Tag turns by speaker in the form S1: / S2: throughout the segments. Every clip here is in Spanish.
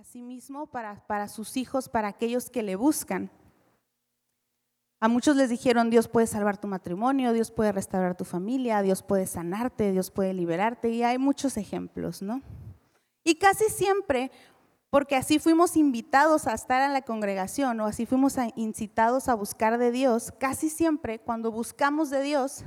S1: a sí mismo para, para sus hijos, para aquellos que le buscan. A muchos les dijeron, Dios puede salvar tu matrimonio, Dios puede restaurar tu familia, Dios puede sanarte, Dios puede liberarte, y hay muchos ejemplos, ¿no? Y casi siempre, porque así fuimos invitados a estar en la congregación o así fuimos incitados a buscar de Dios, casi siempre cuando buscamos de Dios,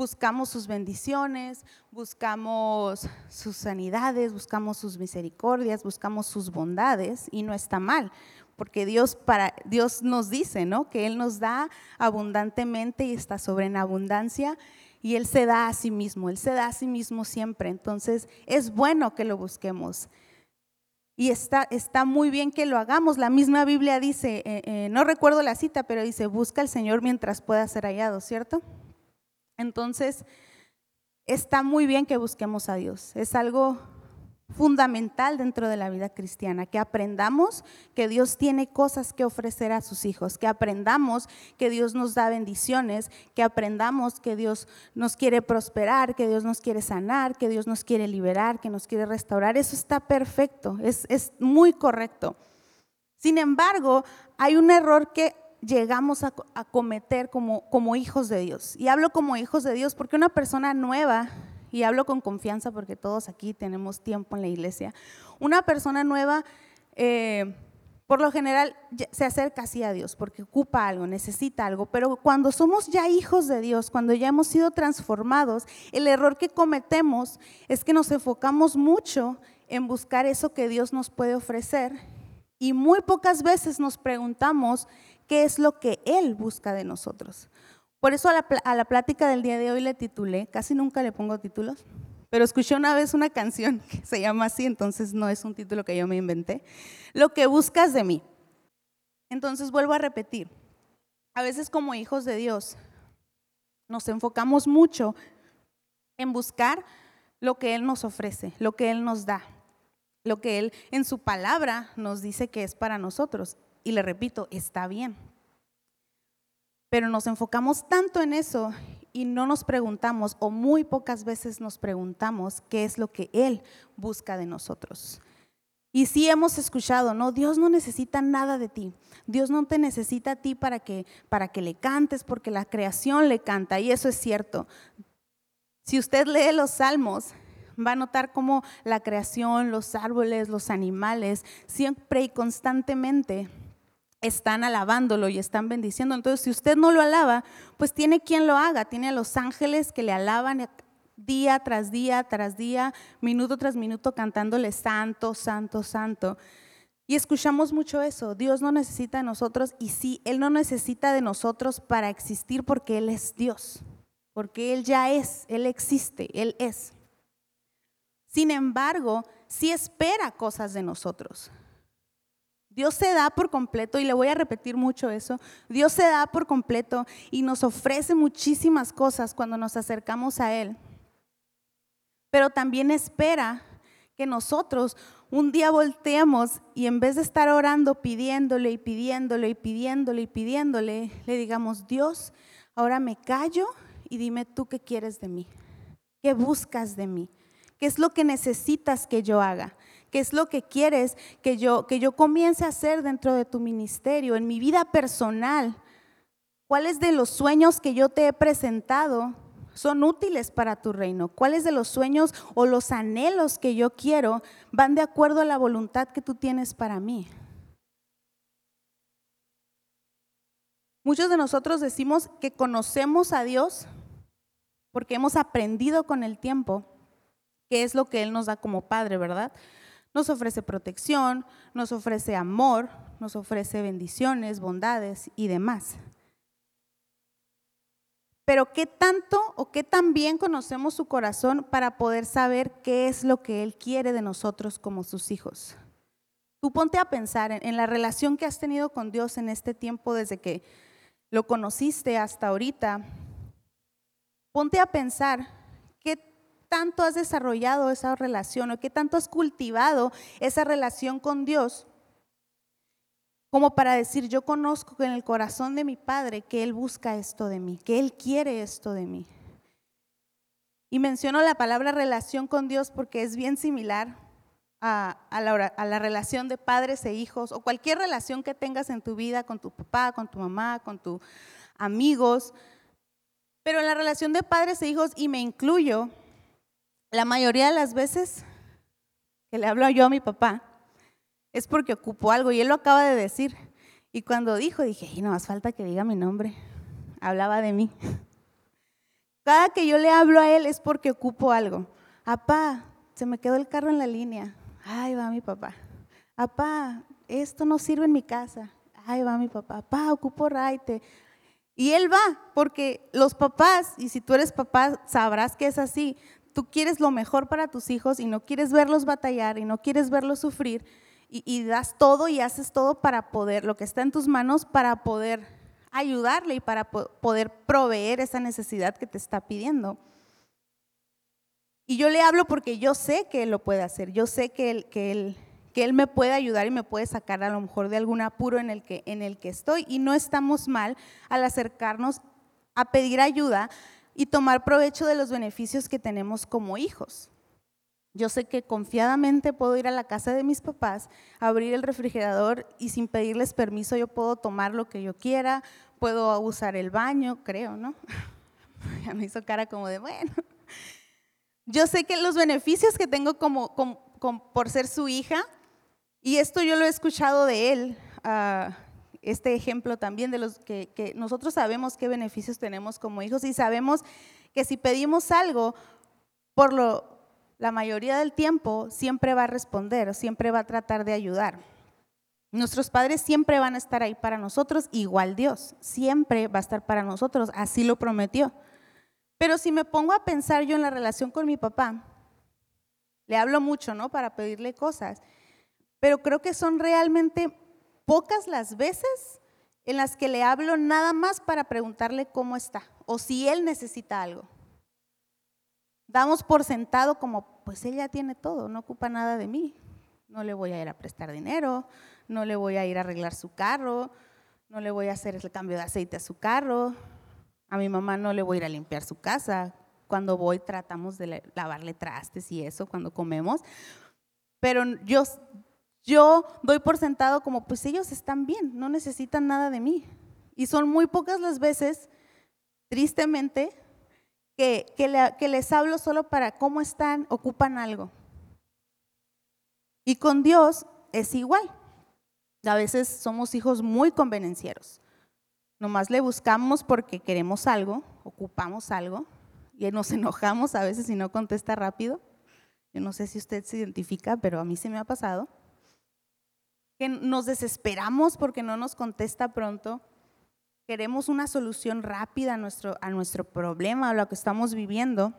S1: buscamos sus bendiciones, buscamos sus sanidades, buscamos sus misericordias, buscamos sus bondades, y no está mal porque Dios, para, Dios nos dice, ¿no? Que Él nos da abundantemente y está sobre en abundancia y Él se da a sí mismo, Él se da a sí mismo siempre. Entonces es bueno que lo busquemos. Y está, está muy bien que lo hagamos. La misma Biblia dice, eh, eh, no recuerdo la cita, pero dice, busca al Señor mientras pueda ser hallado, ¿cierto? Entonces, está muy bien que busquemos a Dios. Es algo fundamental dentro de la vida cristiana, que aprendamos que Dios tiene cosas que ofrecer a sus hijos, que aprendamos que Dios nos da bendiciones, que aprendamos que Dios nos quiere prosperar, que Dios nos quiere sanar, que Dios nos quiere liberar, que nos quiere restaurar. Eso está perfecto, es, muy correcto. Sin embargo, hay un error que llegamos a, cometer como, como hijos de Dios. Y hablo como hijos de Dios porque una persona nueva y hablo con confianza porque todos aquí tenemos tiempo en la iglesia, una persona nueva, eh, por lo general, se acerca así a Dios porque ocupa algo, necesita algo, pero cuando somos ya hijos de Dios, cuando ya hemos sido transformados, el error que cometemos es que nos enfocamos mucho en buscar eso que Dios nos puede ofrecer y muy pocas veces nos preguntamos qué es lo que Él busca de nosotros. Por eso a la, plática del día de hoy le titulé, casi nunca le pongo títulos, pero escuché una vez una canción que se llama así, entonces no es un título que yo me inventé, Lo que buscas de mí. Entonces vuelvo a repetir, a veces como hijos de Dios nos enfocamos mucho en buscar lo que Él nos ofrece, lo que Él nos da, lo que Él en su palabra nos dice que es para nosotros. Y le repito, está bien, pero nos enfocamos tanto en eso y no nos preguntamos, o muy pocas veces nos preguntamos, qué es lo que Él busca de nosotros. Y sí hemos escuchado, no, Dios no necesita nada de ti. Dios no te necesita a ti para que, para que le cantes, porque la creación le canta, y eso es cierto. Si usted lee los salmos, va a notar cómo la creación, los árboles, los animales, siempre y constantemente están alabándolo y están bendiciendo. Entonces, si usted no lo alaba, pues tiene quien lo haga. Tiene a los ángeles que le alaban día tras día tras día, minuto tras minuto, cantándole santo, santo, santo. Y escuchamos mucho eso. Dios no necesita de nosotros y sí, Él no necesita de nosotros para existir porque Él es Dios. Porque Él ya es, Él existe, Él es. Sin embargo, sí espera cosas de nosotros. Dios se da por completo, y le voy a repetir mucho eso, Dios se da por completo y nos ofrece muchísimas cosas cuando nos acercamos a Él. Pero también espera que nosotros un día volteemos y en vez de estar orando, pidiéndole y pidiéndole y pidiéndole y pidiéndole, le digamos, Dios, ahora me callo y dime tú qué quieres de mí, qué buscas de mí, qué es lo que necesitas que yo haga. ¿Qué es lo que quieres que yo, que yo comience a hacer dentro de tu ministerio, en mi vida personal? ¿Cuáles de los sueños que yo te he presentado son útiles para tu reino? ¿Cuáles de los sueños o los anhelos que yo quiero van de acuerdo a la voluntad que tú tienes para mí? Muchos de nosotros decimos que conocemos a Dios porque hemos aprendido con el tiempo qué es lo que Él nos da como Padre, ¿verdad? Nos ofrece protección, nos ofrece amor, nos ofrece bendiciones, bondades y demás. Pero ¿qué tanto o qué tan bien conocemos su corazón para poder saber qué es lo que Él quiere de nosotros como sus hijos? Tú ponte a pensar en, la relación que has tenido con Dios en este tiempo desde que lo conociste hasta ahorita. Ponte a pensar tanto has desarrollado esa relación o qué tanto has cultivado esa relación con Dios como para decir, yo conozco en el corazón de mi Padre que Él busca esto de mí, que Él quiere esto de mí. Y menciono la palabra relación con Dios porque es bien similar a, la, a, la, relación de padres e hijos o cualquier relación que tengas en tu vida con tu papá, con tu mamá, con tus amigos. Pero en la relación de padres e hijos, y me incluyo, la mayoría de las veces que le hablo yo a mi papá es porque ocupo algo y él lo acaba de decir. Y cuando dijo, dije, y no más falta que diga mi nombre. Hablaba de mí. Cada que yo le hablo a él es porque ocupo algo. Papá, se me quedó el carro en la línea. Ahí va mi papá. Papá, esto no sirve en mi casa. Ahí va mi papá. Papá, ocupo raite. Y él va, porque los papás, y si tú eres papá, sabrás que es así. Tú quieres lo mejor para tus hijos y no quieres verlos batallar y no quieres verlos sufrir. Y, das todo y haces todo para poder, lo que está en tus manos, para poder ayudarle y para poder proveer esa necesidad que te está pidiendo. Y yo le hablo porque yo sé que Él lo puede hacer, yo sé que Él, que él, que él me puede ayudar y me puede sacar a lo mejor de algún apuro en el, que, en el que estoy. Y no estamos mal al acercarnos a pedir ayuda y tomar provecho de los beneficios que tenemos como hijos. Yo sé que confiadamente puedo ir a la casa de mis papás, abrir el refrigerador y sin pedirles permiso yo puedo tomar lo que yo quiera, puedo usar el baño, creo, ¿no? Ya me hizo cara como de, bueno, yo sé que los beneficios que tengo como, por ser su hija, y esto yo lo he escuchado de él, ah, este ejemplo también de los que, nosotros sabemos qué beneficios tenemos como hijos y sabemos que si pedimos algo, por lo, la mayoría del tiempo siempre va a responder, siempre va a tratar de ayudar. Nuestros padres siempre van a estar ahí para nosotros, igual Dios, siempre va a estar para nosotros, así lo prometió. Pero si me pongo a pensar yo en la relación con mi papá, le hablo mucho, ¿no? Para pedirle cosas, pero creo que son realmente pocas las veces en las que le hablo nada más para preguntarle cómo está o si él necesita algo. Damos por sentado como, pues él ya tiene todo, no ocupa nada de mí. No le voy a ir a prestar dinero, no le voy a ir a arreglar su carro, no le voy a hacer el cambio de aceite a su carro, a mi mamá no le voy a ir a limpiar su casa. Cuando voy tratamos de lavarle trastes y eso cuando comemos. Pero yo, yo doy por sentado como, pues ellos están bien, no necesitan nada de mí. Y son muy pocas las veces, tristemente, que, que les hablo solo para cómo están, ocupan algo. Y con Dios es igual. A veces somos hijos muy convenencieros. Nomás le buscamos porque queremos algo, ocupamos algo y nos enojamos a veces si no contesta rápido. Yo no sé si usted se identifica, pero a mí se me ha pasado. Que nos desesperamos porque no nos contesta pronto. Queremos una solución rápida a nuestro, a nuestro problema, a lo que estamos viviendo.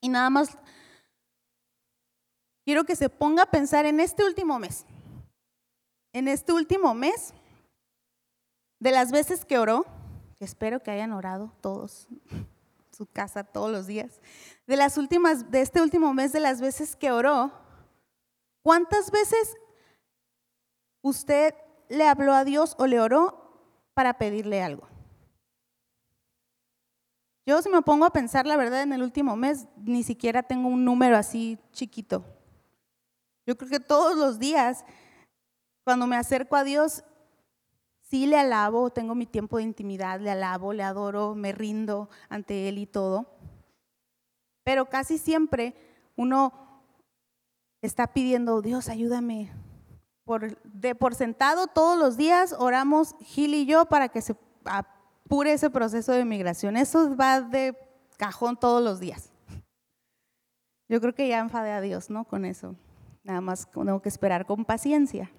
S1: Y nada más quiero que se ponga a pensar en este último mes. En este último mes, de las veces que oró, que espero que hayan orado todos, su casa todos los días, de las últimas, de este último mes, de las veces que oró, ¿cuántas veces usted le habló a Dios o le oró para pedirle algo? Yo si me pongo a pensar, la verdad, en el último mes, ni siquiera tengo un número así chiquito. Yo creo que todos los días, cuando me acerco a Dios, Sí le alabo, tengo mi tiempo de intimidad, le alabo, le adoro, me rindo ante Él y todo. Pero casi siempre uno está pidiendo, Dios, ayúdame. Por, de por sentado todos los días oramos Gil y yo para que se apure ese proceso de migración. Eso va de cajón todos los días. Yo creo que ya enfadé a Dios, ¿no? Con eso. Nada más tengo que esperar con paciencia.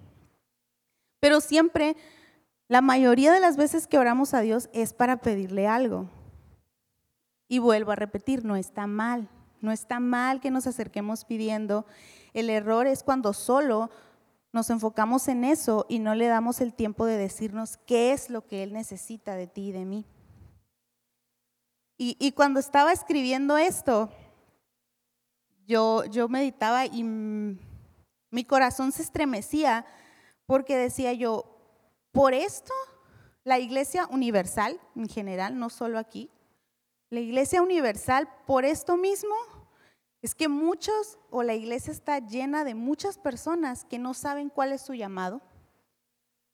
S1: Pero siempre la mayoría de las veces que oramos a Dios es para pedirle algo. Y vuelvo a repetir, no está mal, no está mal que nos acerquemos pidiendo. El error es cuando solo nos enfocamos en eso y no le damos el tiempo de decirnos qué es lo que Él necesita de ti y de mí. Y, cuando estaba escribiendo esto, yo, yo meditaba y mi corazón se estremecía porque decía yo, por esto, la Iglesia Universal, en general, no solo aquí, la Iglesia Universal, por esto mismo, es que muchos o la iglesia está llena de muchas personas que no saben cuál es su llamado,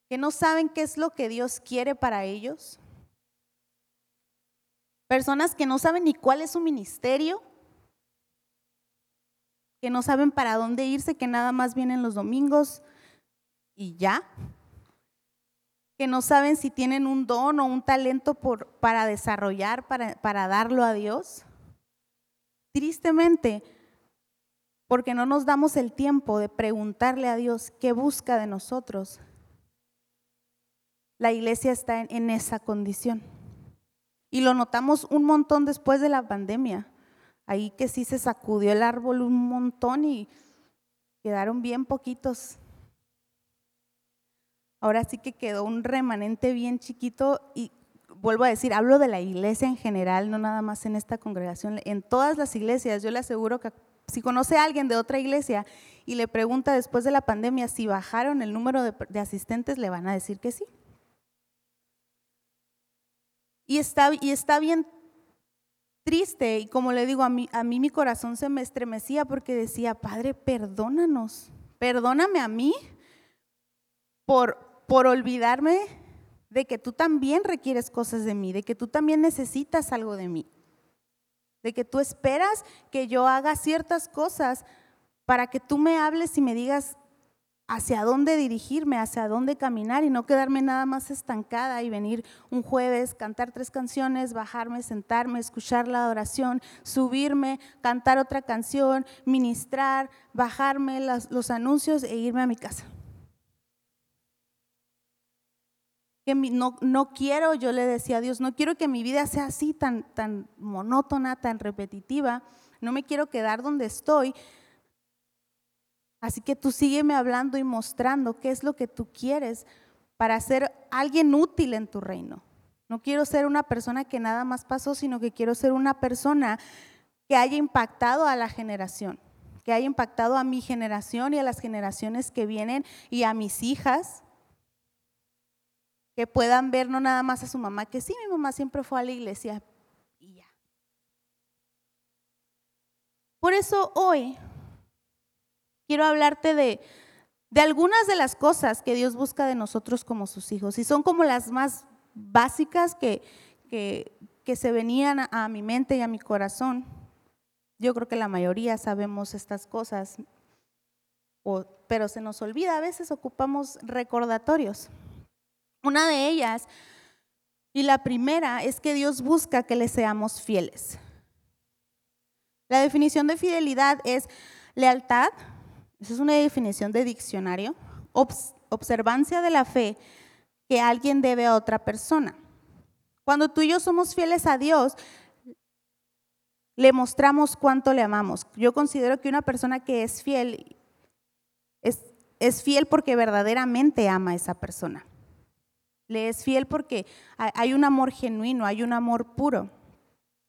S1: que no saben qué es lo que Dios quiere para ellos. Personas que no saben ni cuál es su ministerio, que no saben para dónde irse, que nada más vienen los domingos y ya. Que no saben si tienen un don o un talento por, para desarrollar, para, para darlo a Dios. Tristemente, porque no nos damos el tiempo de preguntarle a Dios qué busca de nosotros, la iglesia está en, esa condición. Y lo notamos un montón después de la pandemia. Ahí que sí se sacudió el árbol un montón y quedaron bien poquitos. Ahora sí que quedó un remanente bien chiquito y vuelvo a decir, hablo de la iglesia en general, no nada más en esta congregación, en todas las iglesias. Yo le aseguro que si conoce a alguien de otra iglesia y le pregunta después de la pandemia si bajaron el número de, asistentes, le van a decir que sí. Y está, y está bien triste y como le digo, a mí, a mí mi corazón se me estremecía porque decía, Padre, perdónanos, perdóname a mí por, por olvidarme de que tú también requieres cosas de mí, de que tú también necesitas algo de mí, de que tú esperas que yo haga ciertas cosas para que tú me hables y me digas hacia dónde dirigirme, hacia dónde caminar y no quedarme nada más estancada y venir un jueves, cantar tres canciones, bajarme, sentarme, escuchar la adoración, subirme, cantar otra canción, ministrar, bajarme los anuncios e irme a mi casa. Que no, no, quiero, yo le decía a Dios, no quiero que mi vida sea así, tan, tan monótona, tan repetitiva, no me quiero quedar donde estoy. Así que tú sígueme hablando y mostrando qué es lo que tú quieres para ser alguien útil en tu reino. No quiero ser una persona que nada más pasó, sino que quiero ser una persona que haya impactado a la generación, que haya impactado a mi generación y a las generaciones que vienen y a mis hijas que puedan ver no nada más a su mamá, que sí, mi mamá siempre fue a la iglesia y ya. Por eso hoy quiero hablarte de, de algunas de las cosas que Dios busca de nosotros como sus hijos y son como las más básicas que, que, se venían a mi mente y a mi corazón. Yo creo que la mayoría sabemos estas cosas, pero se nos olvida, a veces ocupamos recordatorios. Una de ellas, y la primera, es que Dios busca que le seamos fieles. La definición de fidelidad es lealtad, esa es una definición de diccionario, observancia de la fe que alguien debe a otra persona. Cuando tú y yo somos fieles a Dios, le mostramos cuánto le amamos. Yo considero que una persona que es fiel es, es fiel porque verdaderamente ama a esa persona. Le es fiel porque hay un amor genuino, hay un amor puro.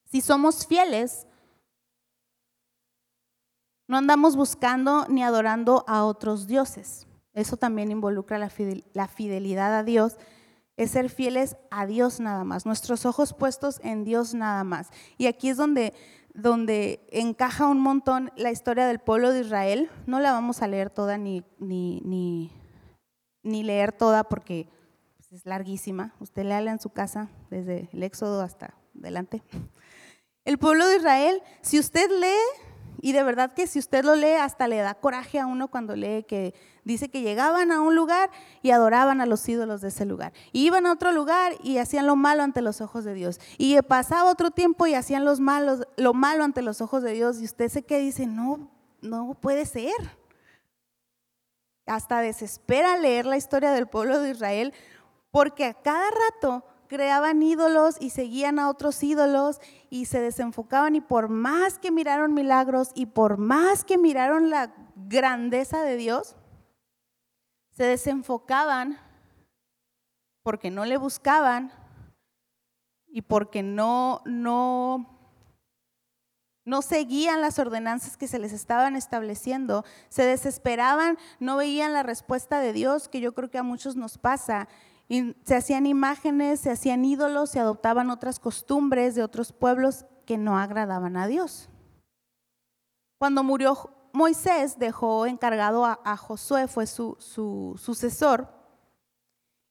S1: Si somos fieles, no andamos buscando ni adorando a otros dioses. Eso también involucra la fidelidad a Dios. Es ser fieles a Dios nada más, nuestros ojos puestos en Dios nada más. Y aquí es donde, encaja un montón la historia del pueblo de Israel. No la vamos a leer toda ni leer toda porque es larguísima. Usted léala en su casa, desde el Éxodo hasta adelante. El pueblo de Israel, si usted lee, y de verdad que si usted lo lee, hasta le da coraje a uno cuando lee que dice que llegaban a un lugar y adoraban a los ídolos de ese lugar. Y iban a otro lugar y hacían lo malo ante los ojos de Dios. Y pasaba otro tiempo y hacían los malos, lo malo ante los ojos de Dios. Y usted se que dice, no, no puede ser. Hasta desespera leer la historia del pueblo de Israel porque a cada rato creaban ídolos y seguían a otros ídolos y se desenfocaban y por más que miraron milagros y por más que miraron la grandeza de Dios, se desenfocaban porque no le buscaban y porque no, no, no seguían las ordenanzas que se les estaban estableciendo, se desesperaban, no veían la respuesta de Dios, que yo creo que a muchos nos pasa, se hacían imágenes, se hacían ídolos, se adoptaban otras costumbres de otros pueblos que no agradaban a Dios. Cuando murió Moisés, dejó encargado a, Josué, fue su, su sucesor.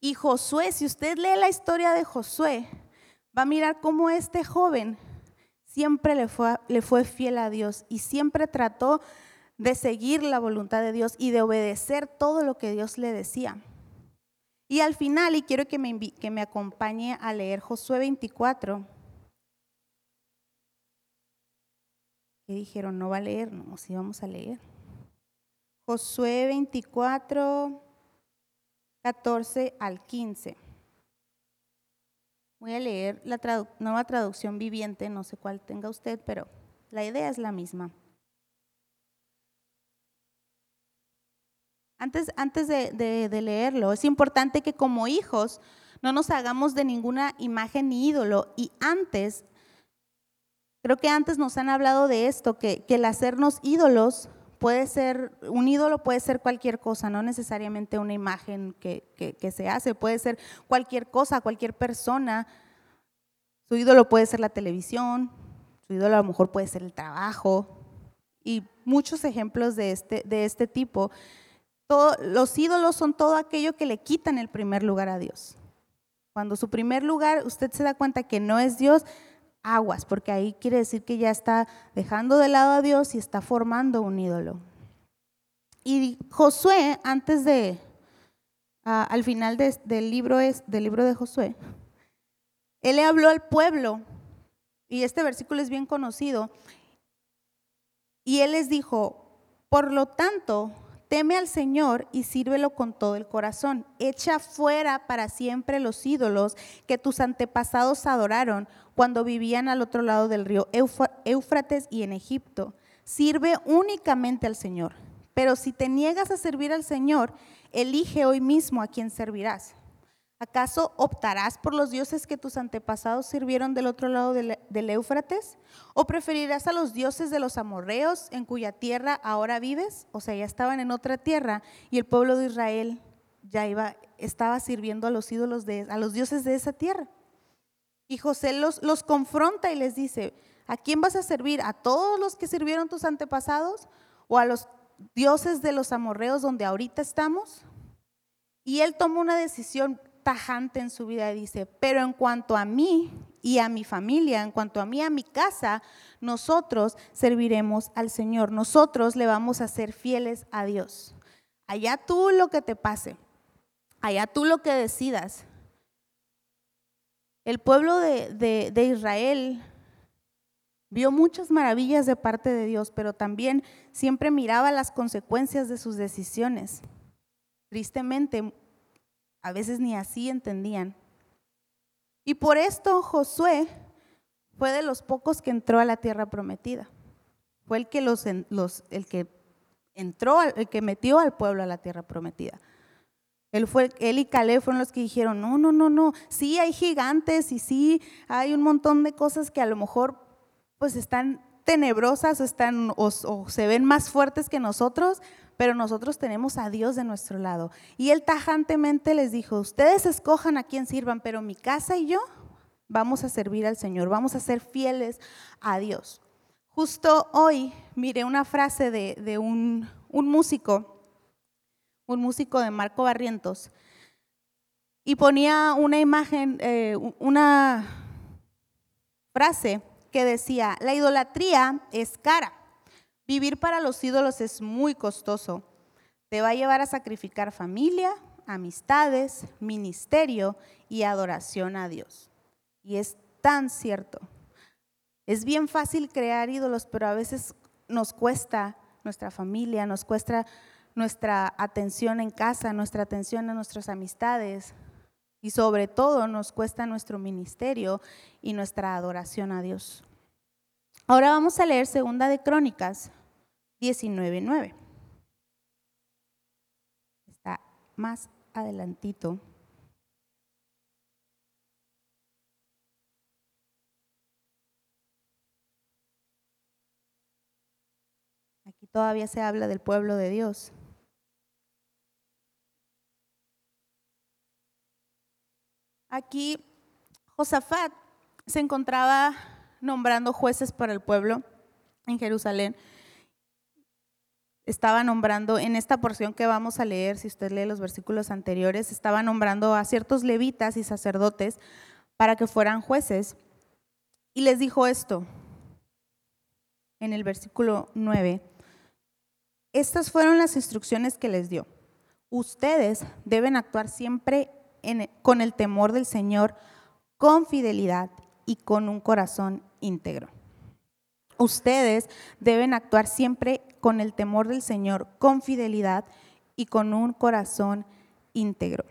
S1: Y Josué, si usted lee la historia de Josué, va a mirar cómo este joven siempre le fue, le fue fiel a Dios y siempre trató de seguir la voluntad de Dios y de obedecer todo lo que Dios le decía. Y al final, y quiero que me, que me acompañe a leer Josué 24. ¿Qué dijeron? No va a leer, no, sí vamos a leer. Josué 24, 14 al 15. Voy a leer la nueva traducción viviente, no sé cuál tenga usted, pero la idea es la misma. Antes, antes de, de, leerlo, es importante que como hijos no nos hagamos de ninguna imagen ni ídolo. Y antes, creo que antes nos han hablado de esto, que, que el hacernos ídolos puede ser, un ídolo puede ser cualquier cosa, no necesariamente una imagen que, se hace, puede ser cualquier cosa, cualquier persona. Su ídolo puede ser la televisión, su ídolo a lo mejor puede ser el trabajo y muchos ejemplos de este, de este tipo. Los ídolos son todo aquello que le quitan el primer lugar a Dios. Cuando su primer lugar usted se da cuenta que no es Dios, aguas, porque ahí quiere decir que ya está dejando de lado a Dios y está formando un ídolo. Y Josué, antes de, al final del, libro es, del libro de Josué, él le habló al pueblo, y este versículo es bien conocido, y él les dijo, por lo tanto, Teme al Señor y sírvelo con todo el corazón. Echa fuera para siempre los ídolos que tus antepasados adoraron cuando vivían al otro lado del río Éufrates y en Egipto. Sirve únicamente al Señor. Pero si te niegas a servir al Señor, elige hoy mismo a quien servirás ¿Acaso optarás por los dioses que tus antepasados sirvieron del otro lado del, Éufrates? ¿O preferirás a los dioses de los amorreos en cuya tierra ahora vives? O sea, ya estaban en otra tierra y el pueblo de Israel ya estaba sirviendo a los ídolos de, a los dioses de esa tierra. Y José los, los confronta y les dice, ¿a quién vas a servir? ¿A todos los que sirvieron tus antepasados? ¿O a los dioses de los amorreos donde ahorita estamos? Y él tomó una decisión tajante en su vida dice, pero en cuanto a mí y a mi familia, en cuanto a mí y a mi casa, nosotros serviremos al Señor, nosotros le vamos a ser fieles a Dios. Allá tú lo que te pase, allá tú lo que decidas. El pueblo de, de Israel vio muchas maravillas de parte de Dios, pero también siempre miraba las consecuencias de sus decisiones. Tristemente, a veces ni así entendían. Y por esto Josué fue de los pocos que entró a la tierra prometida. Fue el que, los, el que entró, el que metió al pueblo a la tierra prometida. Él, fue, él y Caleb fueron los que dijeron, no, no, no, no, sí hay gigantes y sí hay un montón de cosas que a lo mejor pues están tenebrosas están, o se ven más fuertes que nosotros, pero nosotros tenemos a Dios de nuestro lado. Y él tajantemente les dijo, ustedes escojan a quién sirvan, pero mi casa y yo vamos a servir al Señor, vamos a ser fieles a Dios. Justo hoy miré una frase de, un, músico, un músico de Marco Barrientos, y ponía una imagen, eh, una frase que decía, la idolatría es cara. Vivir para los ídolos es muy costoso. Te va a llevar a sacrificar familia, amistades, ministerio y adoración a Dios. Y es tan cierto. Es bien fácil crear ídolos, pero a veces nos cuesta nuestra familia, nos cuesta nuestra atención en casa, nuestra atención a nuestras amistades y sobre todo nos cuesta nuestro ministerio y nuestra adoración a Dios. Ahora vamos a leer Segunda de Crónicas 19.9. Está más adelantito. Aquí todavía se habla del pueblo de Dios. Aquí Josafat se encontraba nombrando jueces para el pueblo en Jerusalén. estaba nombrando, en esta porción que vamos a leer, si usted lee los versículos anteriores, estaba nombrando a ciertos levitas y sacerdotes para que fueran jueces. Y les dijo esto en el versículo 9. Estas fueron las instrucciones que les dio. Ustedes deben actuar siempre con el temor del Señor, con fidelidad y con un corazón íntegro. Ustedes deben actuar siempre con el temor del Señor, con fidelidad y con un corazón íntegro.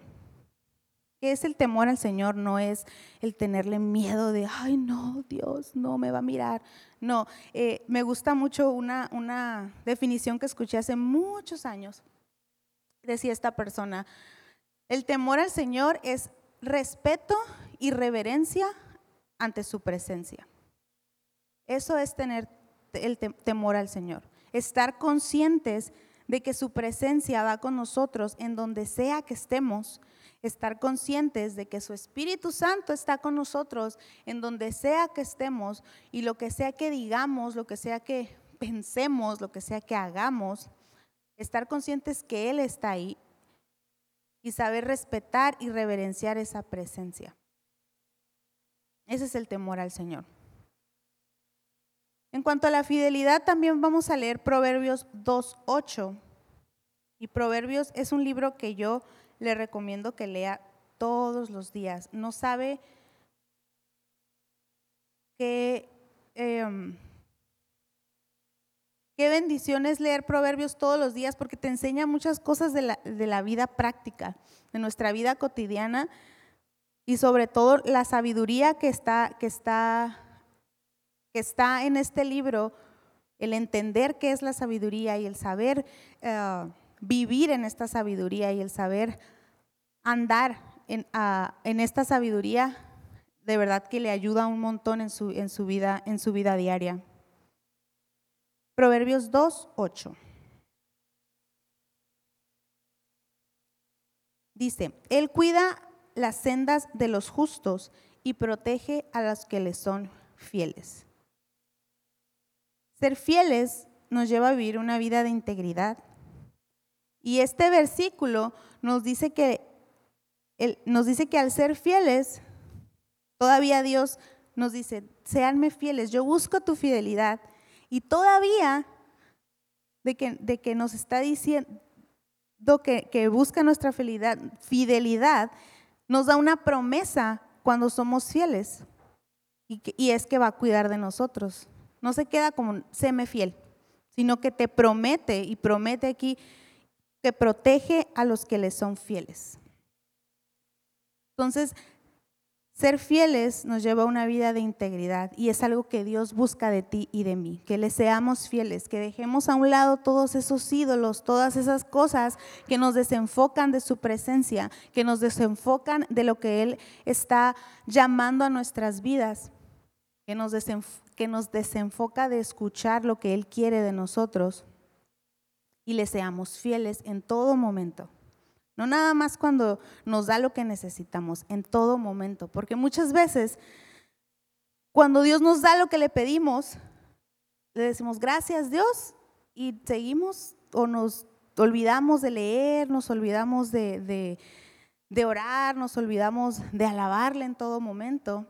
S1: ¿Qué es el temor al Señor? No es el tenerle miedo de, ay, no, Dios no me va a mirar. No, eh, me gusta mucho una, una definición que escuché hace muchos años. Decía esta persona, el temor al Señor es respeto y reverencia ante su presencia. Eso es tener el temor al Señor. Estar conscientes de que su presencia va con nosotros en donde sea que estemos. Estar conscientes de que su Espíritu Santo está con nosotros en donde sea que estemos y lo que sea que digamos, lo que sea que pensemos, lo que sea que hagamos, estar conscientes que Él está ahí y saber respetar y reverenciar esa presencia. Ese es el temor al Señor. En cuanto a la fidelidad, también vamos a leer Proverbios 2.8. Y Proverbios es un libro que yo le recomiendo que lea todos los días. No sabe qué, em, qué bendición es leer Proverbios todos los días porque te enseña muchas cosas de la, de la vida práctica, de nuestra vida cotidiana y sobre todo la sabiduría que está, que está que está en este libro, el entender qué es la sabiduría y el saber eh, vivir en esta sabiduría y el saber andar en, en, esta sabiduría, de verdad que le ayuda un montón en su, en su, vida, en su vida diaria. Proverbios 2, 8. Dice, Él cuida las sendas de los justos y protege a los que le son fieles. Ser fieles nos lleva a vivir una vida de integridad. Y este versículo nos dice que, nos dice que al ser fieles, todavía Dios nos dice, seanme fieles, yo busco tu fidelidad. Y todavía de que, de que nos está diciendo que, que busca nuestra fidelidad, fidelidad, nos da una promesa cuando somos fieles. Y, es que va a cuidar de nosotros. No se queda como séme fiel, sino que te promete y promete aquí que protege a los que le son fieles. Entonces, ser fieles nos lleva a una vida de integridad y es algo que Dios busca de ti y de mí, que le seamos fieles, que dejemos a un lado todos esos ídolos, todas esas cosas que nos desenfocan de su presencia, que nos desenfocan de lo que Él está llamando a nuestras vidas, que nos, que nos desenfoca de escuchar lo que Él quiere de nosotros y le seamos fieles en todo momento. No nada más cuando nos da lo que necesitamos, en todo momento. Porque muchas veces, cuando Dios nos da lo que le pedimos, le decimos gracias Dios y seguimos o nos olvidamos de leer, nos olvidamos de, de, de orar, nos olvidamos de alabarle en todo momento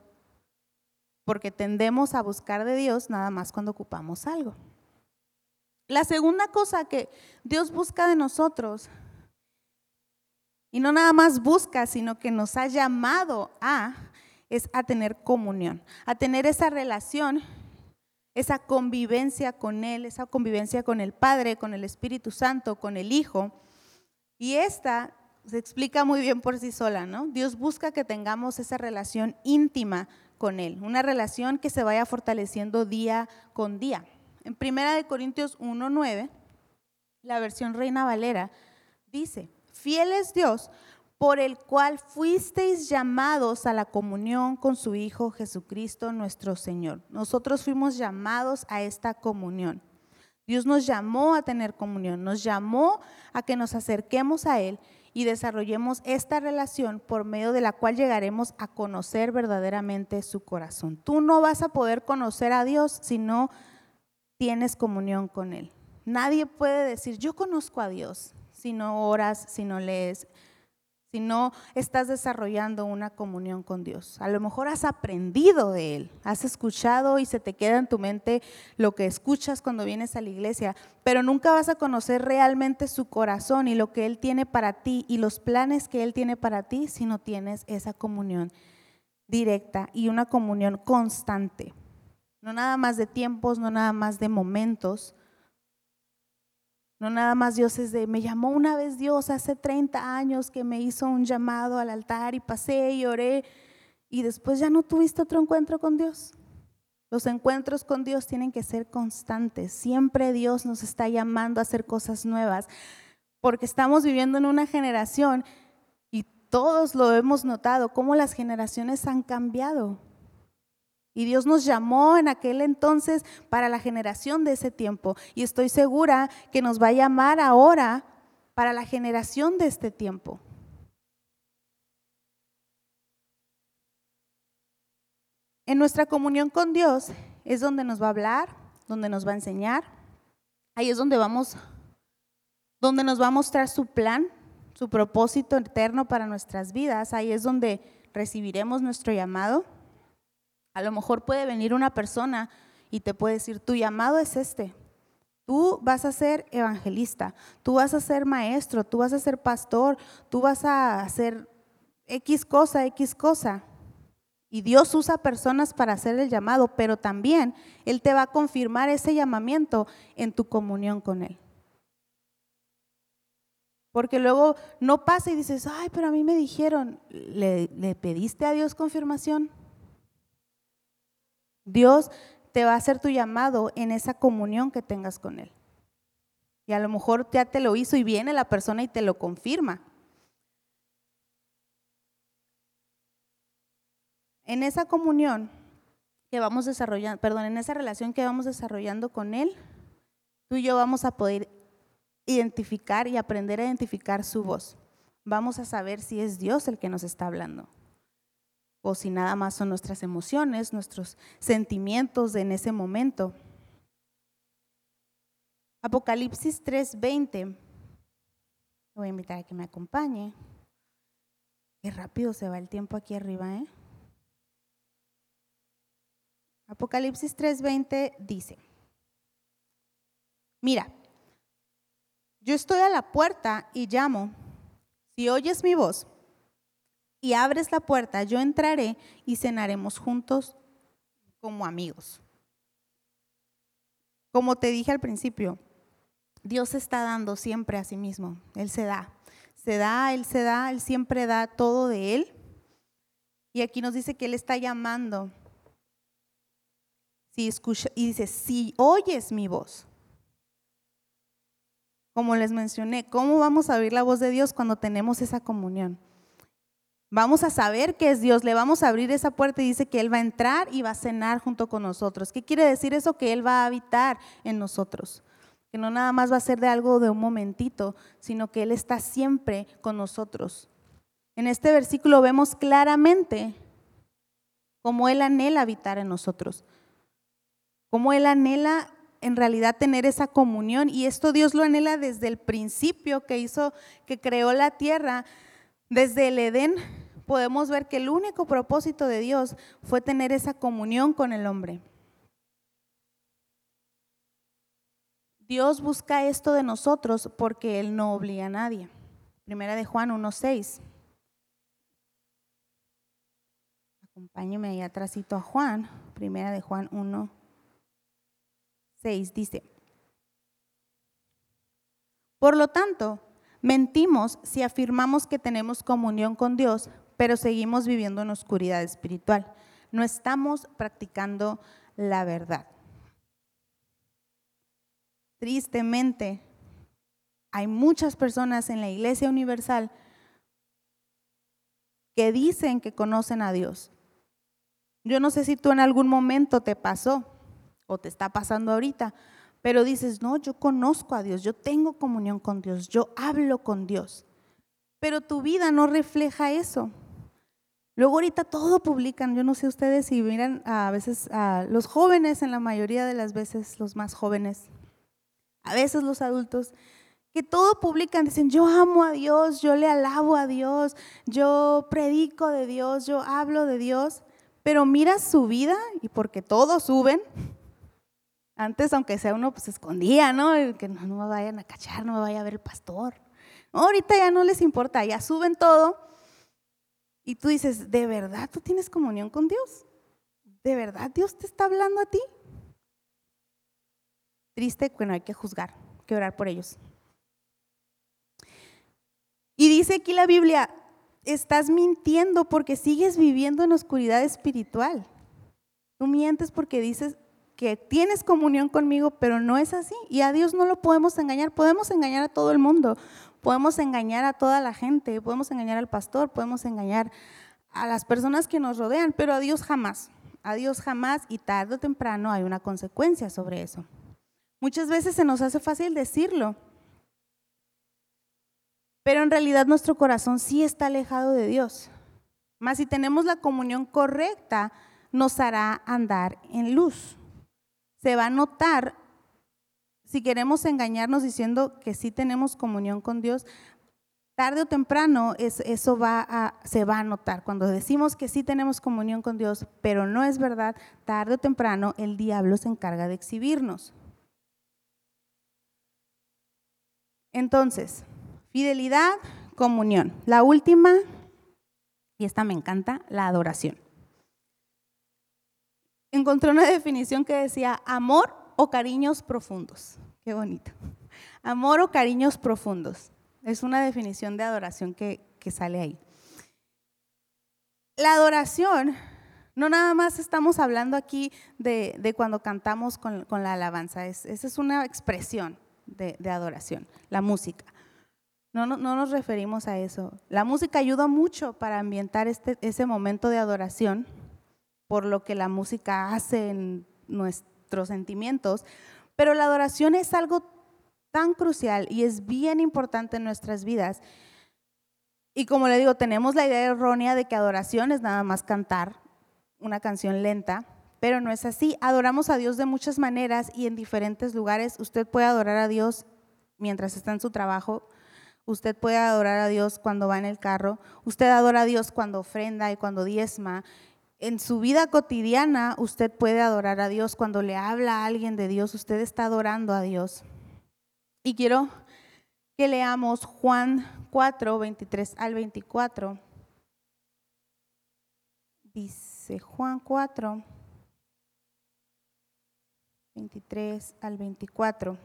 S1: porque tendemos a buscar de Dios nada más cuando ocupamos algo. La segunda cosa que Dios busca de nosotros, y no nada más busca, sino que nos ha llamado a, es a tener comunión, a tener esa relación, esa convivencia con Él, esa convivencia con el Padre, con el Espíritu Santo, con el Hijo. Y esta se explica muy bien por sí sola, ¿no? Dios busca que tengamos esa relación íntima con Él, una relación que se vaya fortaleciendo día con día. En Primera de Corintios 1.9, la versión Reina Valera dice, fiel es Dios por el cual fuisteis llamados a la comunión con su Hijo Jesucristo nuestro Señor. Nosotros fuimos llamados a esta comunión. Dios nos llamó a tener comunión, nos llamó a que nos acerquemos a Él y desarrollemos esta relación por medio de la cual llegaremos a conocer verdaderamente su corazón. Tú no vas a poder conocer a Dios si no tienes comunión con Él. Nadie puede decir, yo conozco a Dios, si no oras, si no lees, si no estás desarrollando una comunión con Dios. A lo mejor has aprendido de Él, has escuchado y se te queda en tu mente lo que escuchas cuando vienes a la iglesia, pero nunca vas a conocer realmente su corazón y lo que Él tiene para ti y los planes que Él tiene para ti si no tienes esa comunión directa y una comunión constante. No nada más de tiempos, no nada más de momentos, no nada más Dios es de, me llamó una vez Dios hace 30 años que me hizo un llamado al altar y pasé y oré y después ya no tuviste otro encuentro con Dios. Los encuentros con Dios tienen que ser constantes. Siempre Dios nos está llamando a hacer cosas nuevas porque estamos viviendo en una generación y todos lo hemos notado, cómo las generaciones han cambiado. Y Dios nos llamó en aquel entonces para la generación de ese tiempo. Y estoy segura que nos va a llamar ahora para la generación de este tiempo. En nuestra comunión con Dios es donde nos va a hablar, donde nos va a enseñar. Ahí es donde vamos, donde nos va a mostrar su plan, su propósito eterno para nuestras vidas. Ahí es donde recibiremos nuestro llamado. A lo mejor puede venir una persona y te puede decir, tu llamado es este. Tú vas a ser evangelista, tú vas a ser maestro, tú vas a ser pastor, tú vas a hacer X cosa, X cosa. Y Dios usa personas para hacer el llamado, pero también Él te va a confirmar ese llamamiento en tu comunión con Él. Porque luego no pasa y dices, ay, pero a mí me dijeron, ¿le, le pediste a Dios confirmación? Dios te va a hacer tu llamado en esa comunión que tengas con Él. Y a lo mejor ya te lo hizo y viene la persona y te lo confirma. En esa comunión que vamos desarrollando, perdón, en esa relación que vamos desarrollando con Él, tú y yo vamos a poder identificar y aprender a identificar su voz. Vamos a saber si es Dios el que nos está hablando o si nada más son nuestras emociones, nuestros sentimientos en ese momento. Apocalipsis 3:20. Voy a invitar a que me acompañe. Qué rápido se va el tiempo aquí arriba, ¿eh? Apocalipsis 3:20 dice, mira, yo estoy a la puerta y llamo. Si oyes mi voz y abres la puerta, yo entraré y cenaremos juntos como amigos. Como te dije al principio, Dios está dando siempre a sí mismo. Él se da. Se da, Él se da, Él siempre da todo de Él. Y aquí nos dice que Él está llamando. Si escucha, y dice, si oyes mi voz. Como les mencioné, ¿cómo vamos a oír la voz de Dios cuando tenemos esa comunión? Vamos a saber que es Dios, le vamos a abrir esa puerta y dice que Él va a entrar y va a cenar junto con nosotros. ¿Qué quiere decir eso? Que Él va a habitar en nosotros. Que no nada más va a ser de algo de un momentito, sino que Él está siempre con nosotros. En este versículo vemos claramente cómo Él anhela habitar en nosotros. Cómo Él anhela en realidad tener esa comunión. Y esto Dios lo anhela desde el principio que hizo, que creó la tierra desde el Edén podemos ver que el único propósito de Dios fue tener esa comunión con el hombre. Dios busca esto de nosotros porque Él no obliga a nadie. Primera de Juan 1.6. Acompáñeme ahí atrásito a Juan. Primera de Juan 1.6 dice. Por lo tanto, Mentimos si afirmamos que tenemos comunión con Dios, pero seguimos viviendo en oscuridad espiritual. No estamos practicando la verdad. Tristemente, hay muchas personas en la Iglesia Universal que dicen que conocen a Dios. Yo no sé si tú en algún momento te pasó o te está pasando ahorita, pero dices, no, yo conozco a Dios, yo tengo comunión con Dios, yo hablo con Dios. Pero tu vida no refleja eso. Luego ahorita todo publican, yo no sé ustedes si miran a veces a los jóvenes, en la mayoría de las veces los más jóvenes, a veces los adultos, que todo publican, dicen, yo amo a Dios, yo le alabo a Dios, yo predico de Dios, yo hablo de Dios, pero miras su vida y porque todos suben, antes aunque sea uno pues escondía, ¿no? Que no, me vayan a cachar, no me vaya a ver el pastor. ahorita ya no les importa, ya suben todo. Y tú dices, ¿de verdad tú tienes comunión con Dios? ¿De verdad Dios te está hablando a ti? Triste, bueno, hay que juzgar, hay que orar por ellos. Y dice aquí la Biblia, estás mintiendo porque sigues viviendo en oscuridad espiritual. Tú mientes porque dices que tienes comunión conmigo, pero no es así. Y a Dios no lo podemos engañar. Podemos engañar a todo el mundo, podemos engañar a toda la gente, podemos engañar al pastor, podemos engañar a las personas que nos rodean, pero a Dios jamás. A Dios jamás y tarde o temprano hay una consecuencia sobre eso. Muchas veces se nos hace fácil decirlo, pero en realidad nuestro corazón sí está alejado de Dios. Más si tenemos la comunión correcta, nos hará andar en luz. Se va a notar, si queremos engañarnos diciendo que sí tenemos comunión con Dios, tarde o temprano eso va a, se va a notar. Cuando decimos que sí tenemos comunión con Dios, pero no es verdad, tarde o temprano el diablo se encarga de exhibirnos. Entonces, Fidelidad, comunión. La última, y esta me encanta, la adoración. Encontré una definición que decía amor o cariños profundos. Qué bonito. Amor o cariños profundos. Es una definición de adoración que, sale ahí. La adoración, no nada más estamos hablando aquí de, cuando cantamos con, la alabanza, esa es una expresión de, de adoración, la música. No, no, nos referimos a eso. La música ayuda mucho para ambientar este, ese momento de adoración, por lo que la música hace en nuestros sentimientos, pero la adoración es algo tan crucial y es bien importante en nuestras vidas. Y como le digo, tenemos la idea errónea de que adoración es nada más cantar una canción lenta, pero no es así. Adoramos a Dios de muchas maneras y en diferentes lugares. Usted puede adorar a Dios mientras está en su trabajo, Usted puede adorar a Dios cuando va en el carro. Usted adora a Dios cuando ofrenda y cuando diezma. En su vida cotidiana usted puede adorar a Dios cuando le habla a alguien de Dios. Usted está adorando a Dios. Y quiero que leamos Juan 4, 23 al 24. Dice Juan 4, 23 al 24.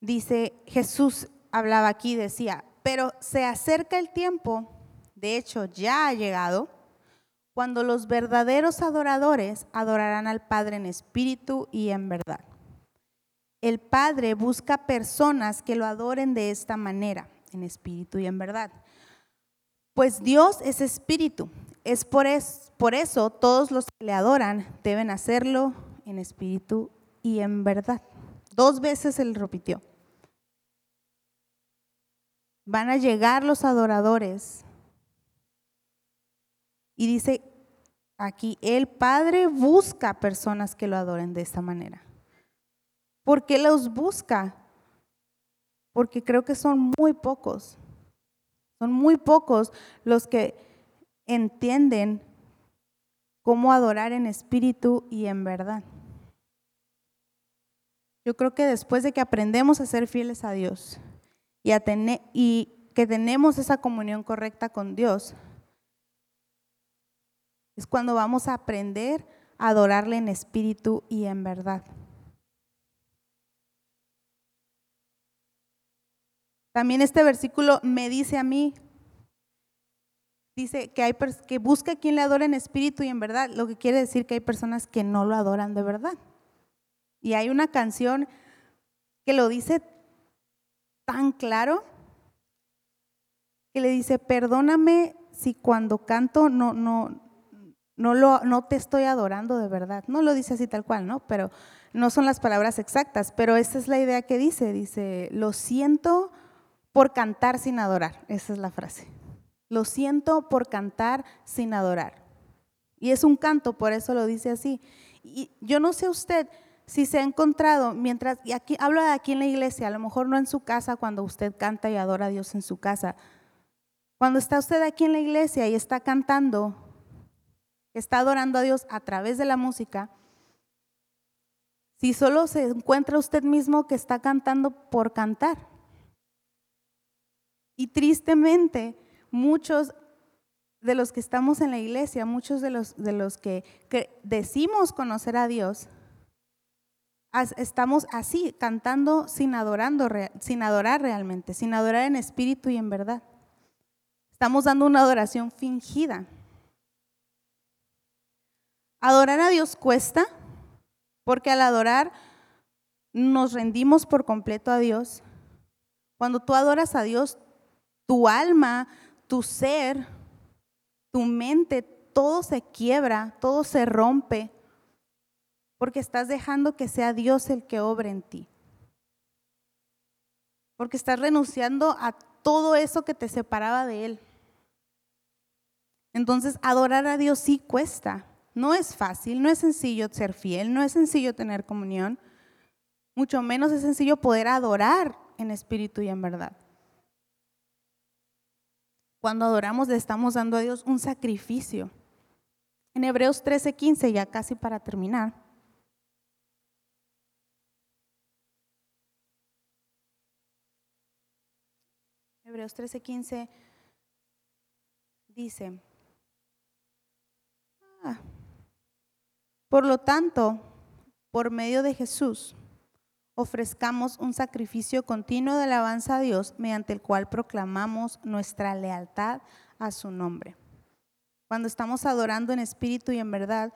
S1: Dice Jesús, hablaba aquí, decía, pero se acerca el tiempo, de hecho ya ha llegado, cuando los verdaderos adoradores adorarán al Padre en espíritu y en verdad. El Padre busca personas que lo adoren de esta manera, en espíritu y en verdad. Pues Dios es espíritu. Es por, por eso todos los que le adoran deben hacerlo en espíritu y en verdad. Dos veces él repitió. Van a llegar los adoradores. Y dice aquí, el Padre busca personas que lo adoren de esta manera. ¿Por qué los busca? Porque creo que son muy pocos. Son muy pocos los que entienden cómo adorar en espíritu y en verdad. Yo creo que después de que aprendemos a ser fieles a Dios, y, y que tenemos esa comunión correcta con Dios, es cuando vamos a aprender a adorarle en espíritu y en verdad. También este versículo me dice a mí, dice que hay que busca a quien le adore en espíritu y en verdad, lo que quiere decir que hay personas que no lo adoran de verdad. Y hay una canción que lo dice tan claro que le dice, perdóname si cuando canto no, no, no, lo, te estoy adorando de verdad. No lo dice así tal cual, ¿no? Pero no son las palabras exactas, pero esa es la idea que dice. Dice, lo siento por cantar sin adorar. Esa es la frase. Lo siento por cantar sin adorar. Y es un canto, por eso lo dice así. Y yo no sé usted si se ha encontrado, mientras, y aquí hablo de aquí en la iglesia, a lo mejor no en su casa cuando usted canta y adora a Dios en su casa. Cuando está usted aquí en la iglesia y está cantando, está adorando a Dios a través de la música, si solo se encuentra usted mismo que está cantando por cantar. Y tristemente, muchos de los que estamos en la iglesia, muchos de los, de los que, que decimos conocer a Dios, estamos así, cantando sin, adorando, sin adorar realmente, sin adorar en espíritu y en verdad. Estamos dando una adoración fingida. Adorar a Dios cuesta, porque al adorar nos rendimos por completo a Dios. Cuando tú adoras a Dios, tu alma, tu ser, tu mente, todo se quiebra, todo se rompe porque estás dejando que sea Dios el que obre en ti. Porque estás renunciando a todo eso que te separaba de Él. Entonces, adorar a Dios sí cuesta. No es fácil, no es sencillo ser fiel, no es sencillo tener comunión. Mucho menos es sencillo poder adorar en espíritu y en verdad. Cuando adoramos le estamos dando a Dios un sacrificio. En Hebreos 13:15, ya casi para terminar, Hebreos 13:15 dice, por lo tanto, por medio de Jesús, ofrezcamos un sacrificio continuo de alabanza a Dios mediante el cual proclamamos nuestra lealtad a su nombre. Cuando estamos adorando en espíritu y en verdad,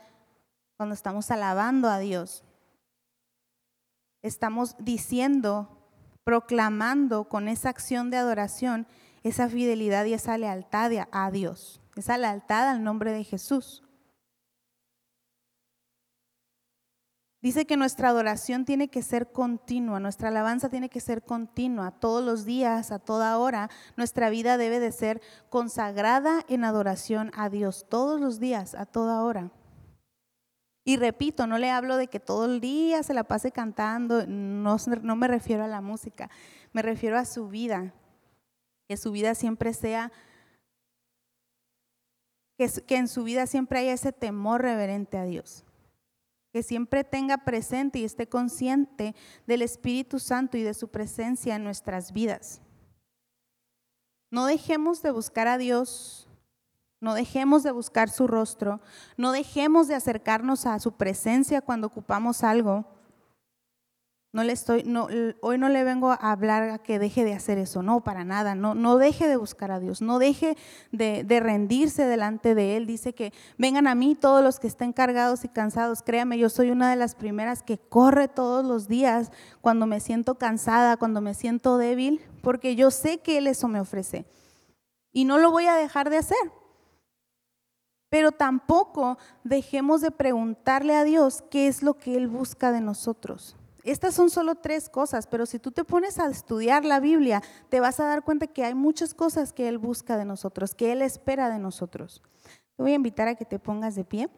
S1: cuando estamos alabando a Dios, estamos diciendo proclamando con esa acción de adoración esa fidelidad y esa lealtad a Dios, esa lealtad al nombre de Jesús. Dice que nuestra adoración tiene que ser continua, nuestra alabanza tiene que ser continua, todos los días, a toda hora. Nuestra vida debe de ser consagrada en adoración a Dios, todos los días, a toda hora. Y repito, no le hablo de que todo el día se la pase cantando, no, no me refiero a la música, me refiero a su vida, que su vida siempre sea, que, que en su vida siempre haya ese temor reverente a Dios, que siempre tenga presente y esté consciente del Espíritu Santo y de su presencia en nuestras vidas. No dejemos de buscar a Dios no dejemos de buscar su rostro, no dejemos de acercarnos a su presencia cuando ocupamos algo. No le estoy, no, hoy no le vengo a hablar a que deje de hacer eso, no, para nada, no, deje de buscar a Dios, no deje de, de rendirse delante de Él. Dice que vengan a mí todos los que estén cargados y cansados. Créame, yo soy una de las primeras que corre todos los días cuando me siento cansada, cuando me siento débil, porque yo sé que Él eso me ofrece. Y no lo voy a dejar de hacer. Pero tampoco dejemos de preguntarle a Dios qué es lo que Él busca de nosotros. Estas son solo tres cosas, pero si tú te pones a estudiar la Biblia, te vas a dar cuenta que hay muchas cosas que Él busca de nosotros, que Él espera de nosotros. Te voy a invitar a que te pongas de pie.